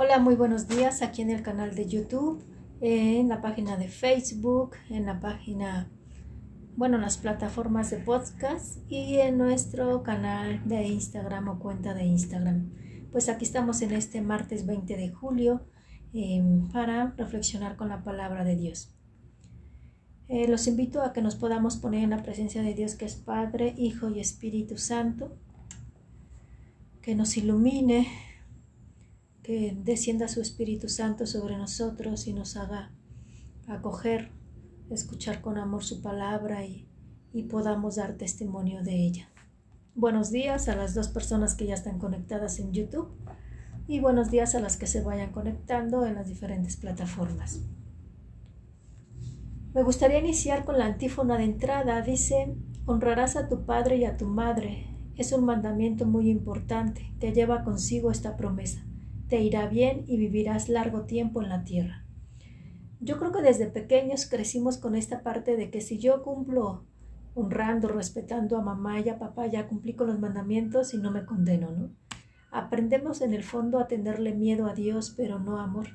Hola, muy buenos días aquí en el canal de YouTube, en la página de Facebook, en la página, bueno, en las plataformas de podcast y en nuestro canal de Instagram o cuenta de Instagram. Pues aquí estamos en este martes 20 de julio em, para reflexionar con la palabra de Dios. Eh, los invito a que nos podamos poner en la presencia de Dios que es Padre, Hijo y Espíritu Santo, que nos ilumine que descienda su Espíritu Santo sobre nosotros y nos haga acoger, escuchar con amor su palabra y, y podamos dar testimonio de ella. Buenos días a las dos personas que ya están conectadas en YouTube y buenos días a las que se vayan conectando en las diferentes plataformas. Me gustaría iniciar con la antífona de entrada. Dice, honrarás a tu padre y a tu madre. Es un mandamiento muy importante que lleva consigo esta promesa te irá bien y vivirás largo tiempo en la tierra. Yo creo que desde pequeños crecimos con esta parte de que si yo cumplo honrando, respetando a mamá y a papá, ya cumplí con los mandamientos y no me condeno, ¿no? Aprendemos en el fondo a tenerle miedo a Dios, pero no amor.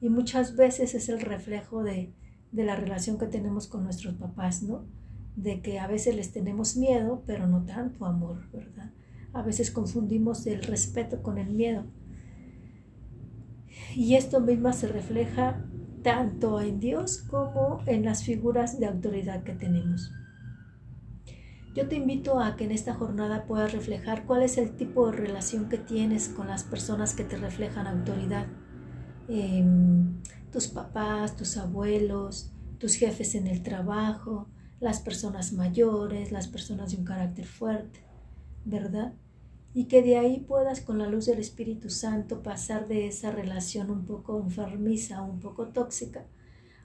Y muchas veces es el reflejo de, de la relación que tenemos con nuestros papás, ¿no? De que a veces les tenemos miedo, pero no tanto amor, ¿verdad? A veces confundimos el respeto con el miedo. Y esto mismo se refleja tanto en Dios como en las figuras de autoridad que tenemos. Yo te invito a que en esta jornada puedas reflejar cuál es el tipo de relación que tienes con las personas que te reflejan autoridad. Em, tus papás, tus abuelos, tus jefes en el trabajo, las personas mayores, las personas de un carácter fuerte, ¿verdad? Y que de ahí puedas con la luz del Espíritu Santo pasar de esa relación un poco enfermiza, un poco tóxica,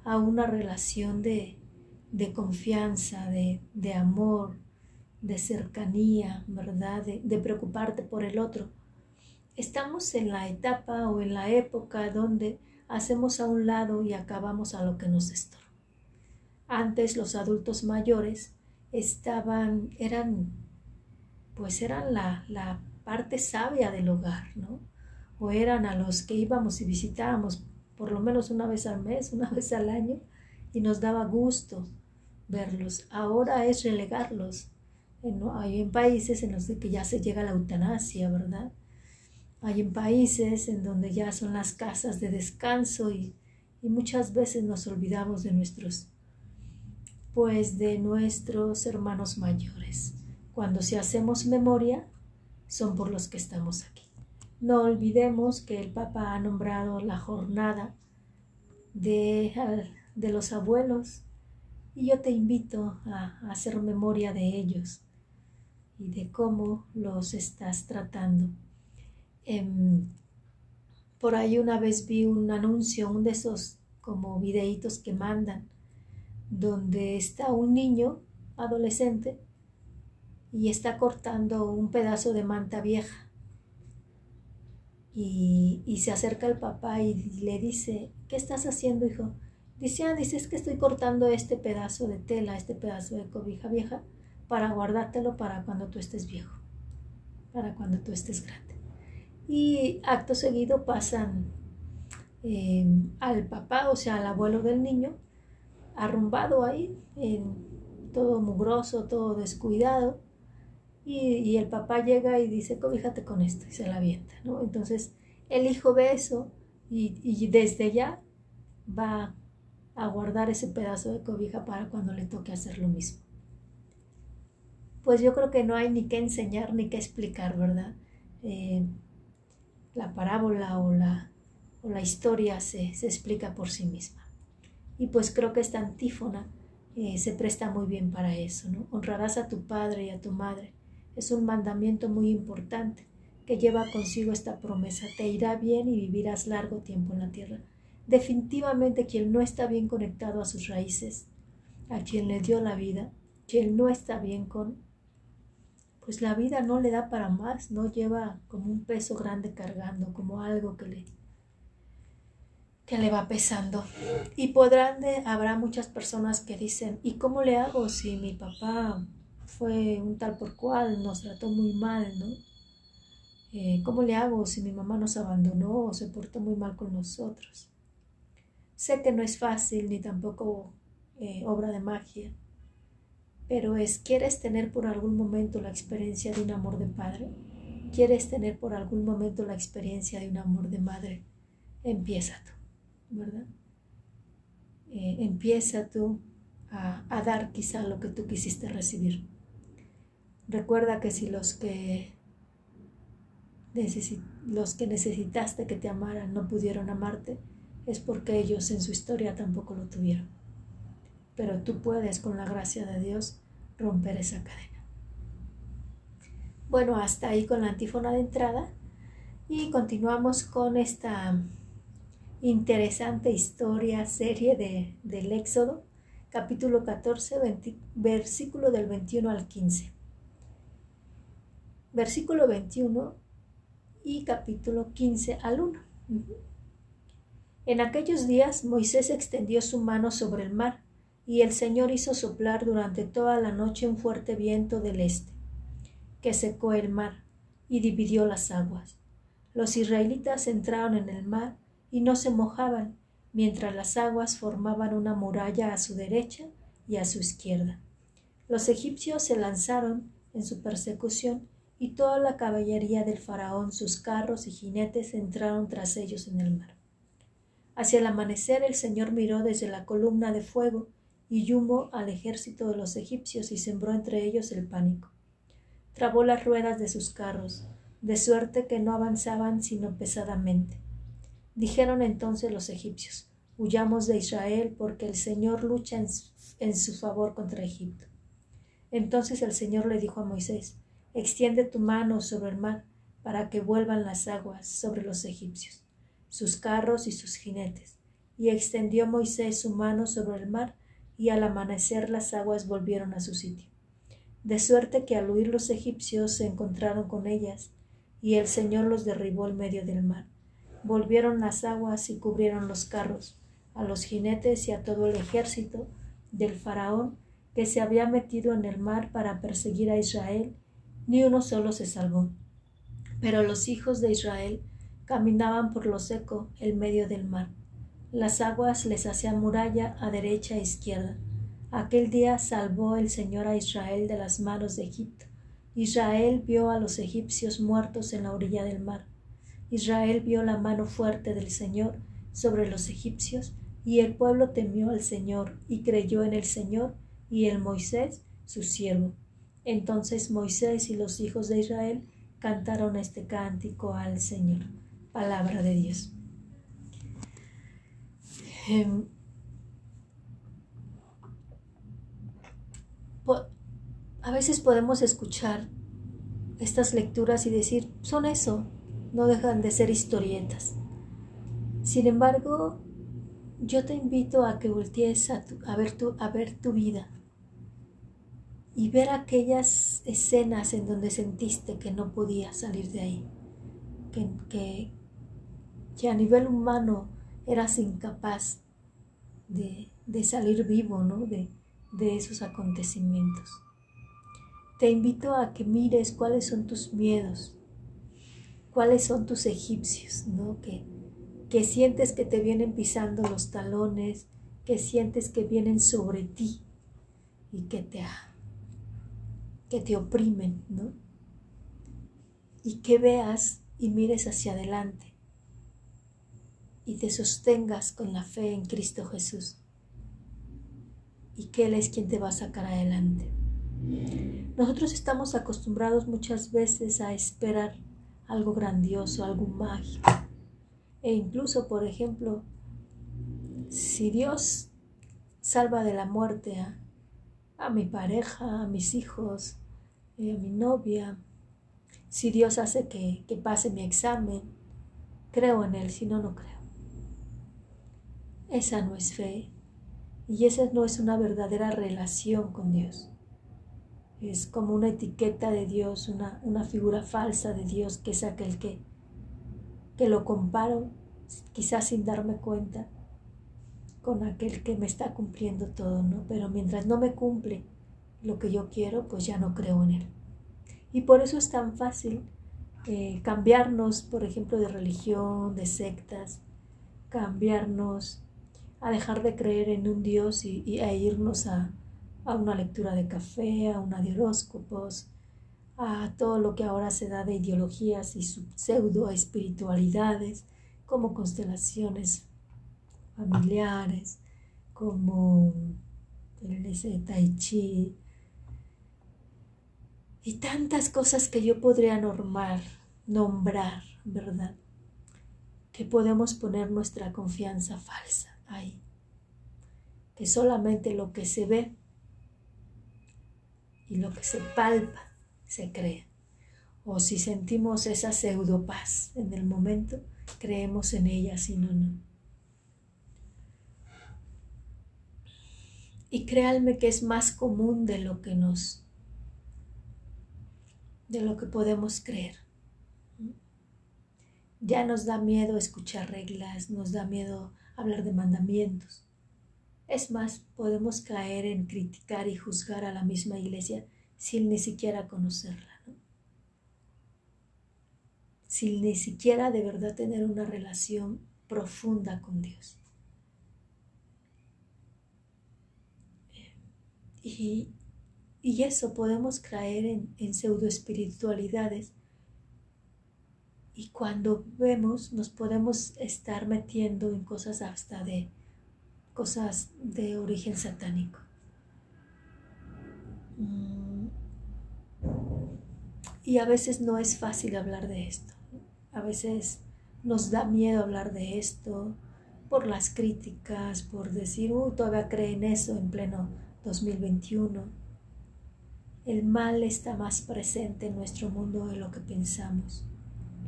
a una relación de, de confianza, de, de, amor, de cercanía, ¿verdad? De, de preocuparte por el otro. Estamos en la etapa o en la época donde hacemos a un lado y acabamos a lo que nos estorba. Antes los adultos mayores estaban, eran pues eran la, la parte sabia del hogar, ¿no? O eran a los que íbamos y visitábamos por lo menos una vez al mes, una vez al año, y nos daba gusto verlos. Ahora es relegarlos. Hay en países en los que ya se llega a la eutanasia, ¿verdad? Hay en países en donde ya son las casas de descanso y, y muchas veces nos olvidamos de nuestros, pues de nuestros hermanos mayores. Cuando si hacemos memoria, son por los que estamos aquí. No olvidemos que el Papa ha nombrado la jornada de, de los abuelos y yo te invito a, hacer memoria de ellos y de cómo los estás tratando. Em, por ahí una vez vi un anuncio, un de esos como videitos que mandan, donde está un niño adolescente y está cortando un pedazo de manta vieja. Y, y, se acerca el papá y le dice, ¿qué estás haciendo, hijo? Dice, ah, dice, es que estoy cortando este pedazo de tela, este pedazo de cobija vieja, para guardártelo para cuando tú estés viejo, para cuando tú estés grande. Y acto seguido pasan eh, al papá, o sea, al abuelo del niño, arrumbado ahí, todo mugroso, todo descuidado, y, el papá llega y dice, cobíjate con esto y se la avienta, ¿no? Entonces el hijo ve eso y, y desde ya va a guardar ese pedazo de cobija para cuando le toque hacer lo mismo. Pues yo creo que no hay ni que enseñar ni que explicar, ¿verdad? Eh, la parábola o la, o la historia se, se, explica por sí misma. Y pues creo que esta antífona eh, se presta muy bien para eso, ¿no? Honrarás a tu padre y a tu madre es un mandamiento muy importante que lleva consigo esta promesa. Te irá bien y vivirás largo tiempo en la tierra. Definitivamente quien no está bien conectado a sus raíces, a quien le dio la vida, quien no está bien con, pues la vida no le da para más, no lleva como un peso grande cargando, como algo que le que le va pesando. Y podrán de, habrá muchas personas que dicen, ¿y cómo le hago si mi papá fue un tal por cual, nos trató muy mal, ¿no? Eh, ¿Cómo le hago si mi mamá nos abandonó o se portó muy mal con nosotros? Sé que no es fácil ni tampoco eh, obra de magia, pero es, ¿quieres tener por algún momento la experiencia de un amor de padre? ¿Quieres tener por algún momento la experiencia de un amor de madre? Empieza tú, ¿verdad? Eh, empieza tú a, a dar quizá lo que tú quisiste recibir. Recuerda que si los que los que necesitaste que te amaran no pudieron amarte, es porque ellos en su historia tampoco lo tuvieron. Pero tú puedes, con la gracia de Dios, romper esa cadena. Bueno, hasta ahí con la antífona de entrada y continuamos con esta interesante historia, serie de, del Éxodo, capítulo 14, versículo del 21 al 15. Versículo 21 y capítulo 15 al 1. En aquellos días Moisés extendió su mano sobre el mar, y el Señor hizo soplar durante toda la noche un fuerte viento del este, que secó el mar y dividió las aguas. Los israelitas entraron en el mar y no se mojaban, mientras las aguas formaban una muralla a su derecha y a su izquierda. Los egipcios se lanzaron en su persecución y toda la caballería del faraón, sus carros y jinetes entraron tras ellos en el mar. Hacia el amanecer el Señor miró desde la columna de fuego y humo al ejército de los egipcios y sembró entre ellos el pánico. Trabó las ruedas de sus carros, de suerte que no avanzaban sino pesadamente. Dijeron entonces los egipcios, huyamos de Israel porque el Señor lucha en su, en su favor contra Egipto. Entonces el Señor le dijo a Moisés, Extiende tu mano sobre el mar para que vuelvan las aguas sobre los egipcios, sus carros y sus jinetes. Y extendió Moisés su mano sobre el mar, y al amanecer las aguas volvieron a su sitio. De suerte que al huir los egipcios se encontraron con ellas, y el Señor los derribó en medio del mar. Volvieron las aguas y cubrieron los carros, a los jinetes y a todo el ejército del faraón que se había metido en el mar para perseguir a Israel ni uno solo se salvó. Pero los hijos de Israel caminaban por lo seco, el medio del mar. Las aguas les hacían muralla a derecha e izquierda. Aquel día salvó el Señor a Israel de las manos de Egipto. Israel vio a los egipcios muertos en la orilla del mar. Israel vio la mano fuerte del Señor sobre los egipcios, y el pueblo temió al Señor y creyó en el Señor y en Moisés, su siervo. Entonces Moisés y los hijos de Israel cantaron este cántico al Señor. Palabra de Dios. Em, a veces podemos escuchar estas lecturas y decir, son eso, no dejan de ser historietas. Sin embargo, yo te invito a que voltees a, tu, a ver tu vida y ver aquellas escenas en donde sentiste que no podías salir de ahí, que, que, a nivel humano eras incapaz de, salir vivo ¿no? de, de esos acontecimientos. Te invito a que mires cuáles son tus miedos, cuáles son tus egipcios, ¿no? Que, que sientes que te vienen pisando los talones, que sientes que vienen sobre ti y que te, que te oprimen, ¿no? Y que veas y mires hacia adelante y te sostengas con la fe en Cristo Jesús y que Él es quien te va a sacar adelante. Nosotros estamos acostumbrados muchas veces a esperar algo grandioso, algo mágico. E incluso, por ejemplo, si Dios salva de la muerte a, a mi pareja, a mis hijos, a mi novia, si Dios hace que, que pase mi examen, creo en Él, si no, no creo. Esa no es fe y esa no es una verdadera relación con Dios. Es como una etiqueta de Dios, una, una figura falsa de Dios que es aquel que, que lo comparo, quizás sin darme cuenta, con aquel que me está cumpliendo todo, ¿no? Pero mientras no me cumple lo que yo quiero, pues ya no creo en Él. Y por eso es tan fácil eh, cambiarnos, por ejemplo, de religión, de sectas, cambiarnos a dejar de creer en un Dios y, a irnos a, a, una lectura de café, a una de horóscopos, a todo lo que ahora se da de ideologías y pseudo espiritualidades, como constelaciones familiares, como el Tai Chi, y tantas cosas que yo podría normar, nombrar, ¿verdad? Que podemos poner nuestra confianza falsa ahí. Que solamente lo que se ve y lo que se palpa se cree. O si sentimos esa pseudo paz en el momento, creemos en ella, si no, no. Y créanme que es más común de lo que nos de lo que podemos creer. Ya nos da miedo escuchar reglas, nos da miedo hablar de mandamientos. Es más, podemos caer en criticar y juzgar a la misma iglesia sin ni siquiera conocerla, sin ni siquiera de verdad tener una relación profunda con Dios. Y y eso podemos caer en, en pseudo espiritualidades. Y cuando vemos, nos podemos estar metiendo en cosas hasta de cosas de origen satánico. Mm. Y a veces no es fácil hablar de esto. A veces nos da miedo hablar de esto por las críticas, por decir, uy, todavía creen eso en pleno 2021 el mal está más presente en nuestro mundo de lo que pensamos.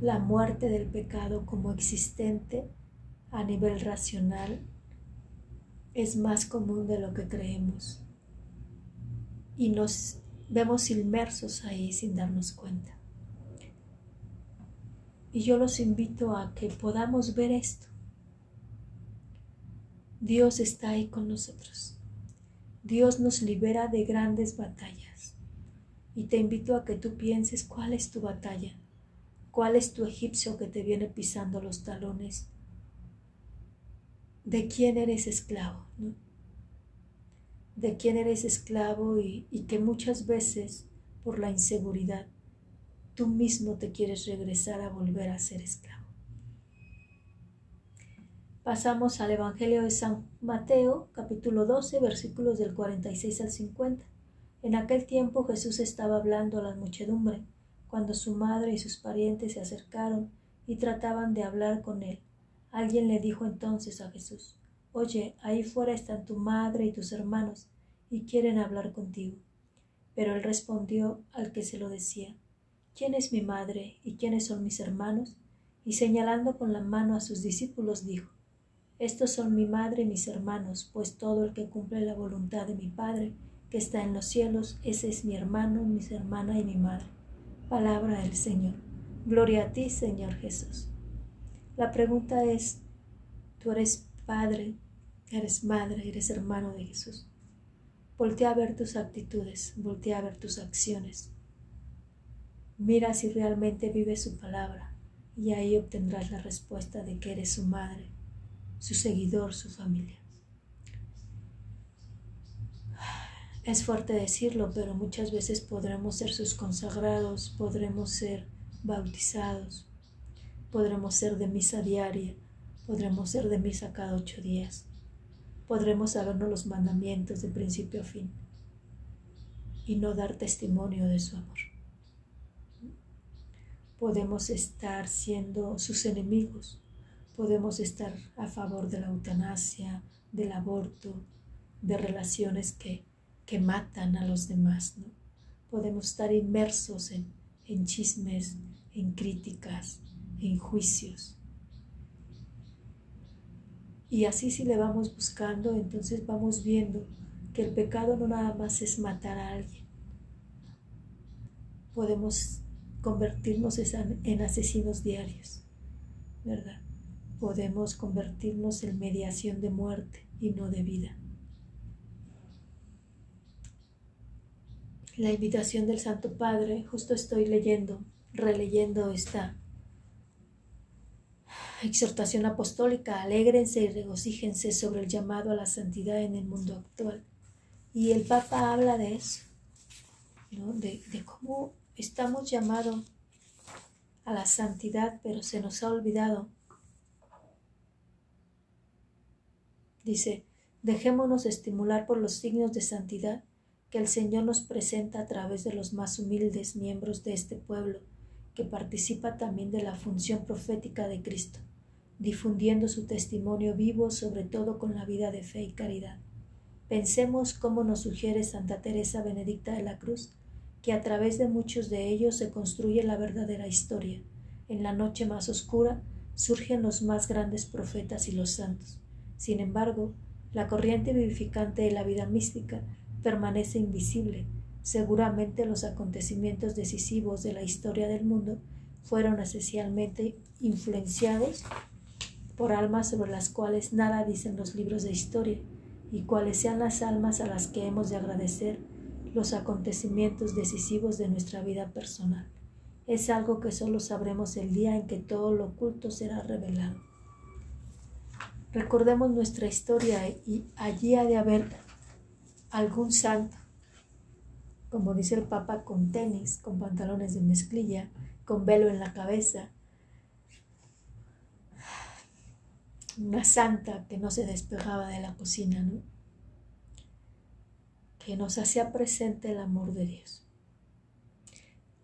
La muerte del pecado como existente a nivel racional es más común de lo que creemos. Y nos vemos inmersos ahí sin darnos cuenta. Y yo los invito a que podamos ver esto. Dios está ahí con nosotros. Dios nos libera de grandes batallas y te invito a que tú pienses cuál es tu batalla, cuál es tu egipcio que te viene pisando los talones, de quién eres esclavo, de quién eres esclavo y, y que muchas veces por la inseguridad tú mismo te quieres regresar a volver a ser esclavo. Pasamos al Evangelio de San Mateo, capítulo 12, versículos del 46 al 50. En aquel tiempo Jesús estaba hablando a la muchedumbre, cuando su madre y sus parientes se acercaron y trataban de hablar con él. Alguien le dijo entonces a Jesús, Oye, ahí fuera están tu madre y tus hermanos, y quieren hablar contigo. Pero él respondió al que se lo decía, ¿Quién es mi madre y quiénes son mis hermanos? Y señalando con la mano a sus discípulos dijo, Estos son mi madre y mis hermanos, pues todo el que cumple la voluntad de mi Padre, que está en los cielos, ese es mi hermano, mi hermana y mi madre. Palabra del Señor. Gloria a ti, Señor Jesús. La pregunta es, tú eres padre, eres madre, eres hermano de Jesús. Voltea a ver tus actitudes, voltea a ver tus acciones. Mira si realmente vive su palabra y ahí obtendrás la respuesta de que eres su madre, su seguidor, su familia. Es fuerte decirlo, pero muchas veces podremos ser sus consagrados, podremos ser bautizados, podremos ser de misa diaria, podremos ser de misa cada ocho días, podremos sabernos los mandamientos de principio a fin y no dar testimonio de su amor. Podemos estar siendo sus enemigos, podemos estar a favor de la eutanasia, del aborto, de relaciones que que matan a los demás. ¿no? Podemos estar inmersos en, en chismes, en críticas, en juicios. Y así si le vamos buscando, entonces vamos viendo que el pecado no nada más es matar a alguien. Podemos convertirnos en asesinos diarios, ¿verdad? Podemos convertirnos en mediación de muerte y no de vida. La invitación del Santo Padre, justo estoy leyendo releyendo esta exhortación apostólica, alégrense y regocíjense sobre el llamado a la santidad en el mundo actual. Y el Papa habla de eso, de, de cómo estamos llamados a la santidad, pero se nos ha olvidado. Dice, dejémonos estimular por los signos de santidad que el Señor nos presenta a través de los más humildes miembros de este pueblo, que participa también de la función profética de Cristo, difundiendo su testimonio vivo sobre todo con la vida de fe y caridad. Pensemos cómo nos sugiere Santa Teresa Benedicta de la Cruz, que a través de muchos de ellos se construye la verdadera historia. En la noche más oscura surgen los más grandes profetas y los santos. Sin embargo, la corriente vivificante de la vida mística permanece invisible. Seguramente los acontecimientos decisivos de la historia del mundo fueron esencialmente influenciados por almas sobre las cuales nada dicen los libros de historia y cuáles sean las almas a las que hemos de agradecer los acontecimientos decisivos de nuestra vida personal. Es algo que solo sabremos el día en que todo lo oculto será revelado. Recordemos nuestra historia y allí ha de haber algún santo, como dice el Papa, con tenis, con pantalones de mezclilla, con velo en la cabeza, una santa que no se despegaba de la cocina, ¿no? que nos hacía presente el amor de Dios.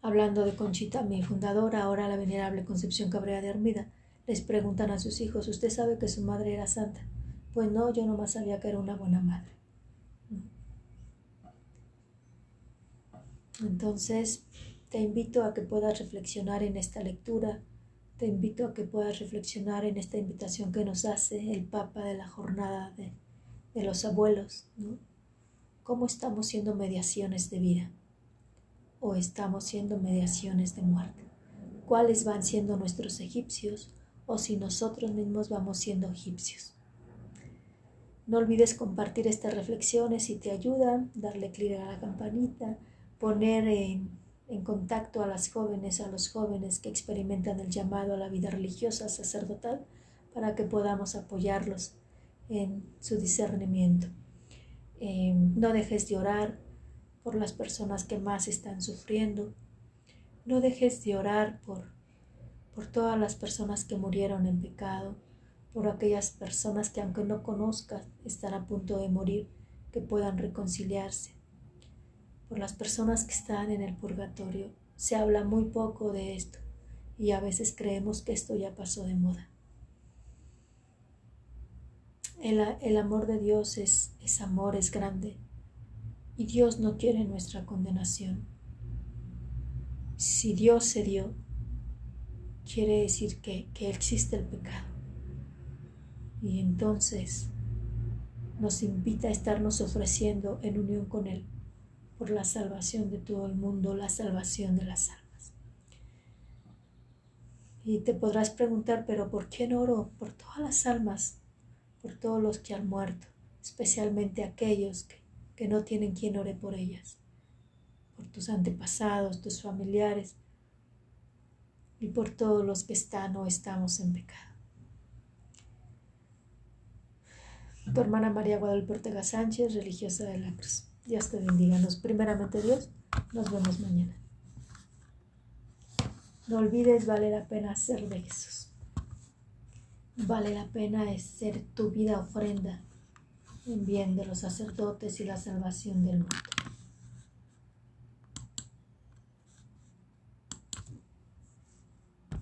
Hablando de Conchita, mi fundadora, ahora la venerable Concepción Cabrera de Armida, les preguntan a sus hijos, ¿usted sabe que su madre era santa? Pues no, yo nomás sabía que era una buena madre. Entonces, te invito a que puedas reflexionar en esta lectura, te invito a que puedas reflexionar en esta invitación que nos hace el Papa de la jornada de, los abuelos, ¿no? ¿Cómo estamos siendo mediaciones de vida? ¿O estamos siendo mediaciones de muerte? ¿Cuáles van siendo nuestros egipcios? ¿O si nosotros mismos vamos siendo egipcios? No olvides compartir estas reflexiones si te ayudan, darle clic a la campanita, poner en, contacto a las jóvenes, a los jóvenes que experimentan el llamado a la vida religiosa sacerdotal, para que podamos apoyarlos en su discernimiento. Eh, no dejes de orar por las personas que más están sufriendo. No dejes de orar por, por todas las personas que murieron en pecado, por aquellas personas que aunque no conozcas están a punto de morir, que puedan reconciliarse por las personas que están en el purgatorio. Se habla muy poco de esto y a veces creemos que esto ya pasó de moda. El, amor de Dios es, amor, es grande y Dios no quiere nuestra condenación. Si Dios se dio, quiere decir que existe el pecado. Y entonces nos invita a estarnos ofreciendo en unión con Él por la salvación de todo el mundo, la salvación de las almas. Y te podrás preguntar, pero ¿por qué no oro por todas las almas, por todos los que han muerto, especialmente aquellos que, que no tienen quien ore por ellas, por tus antepasados, tus familiares y por todos los que están o estamos en pecado? Tu hermana María Guadalupe Ortega Sánchez, religiosa de la Cruz. Dios te bendiga. Nos, primeramente Dios, nos vemos mañana. No olvides, vale la pena ser de Jesús. Vale la pena ser tu vida ofrenda en bien de los sacerdotes y la salvación del mundo.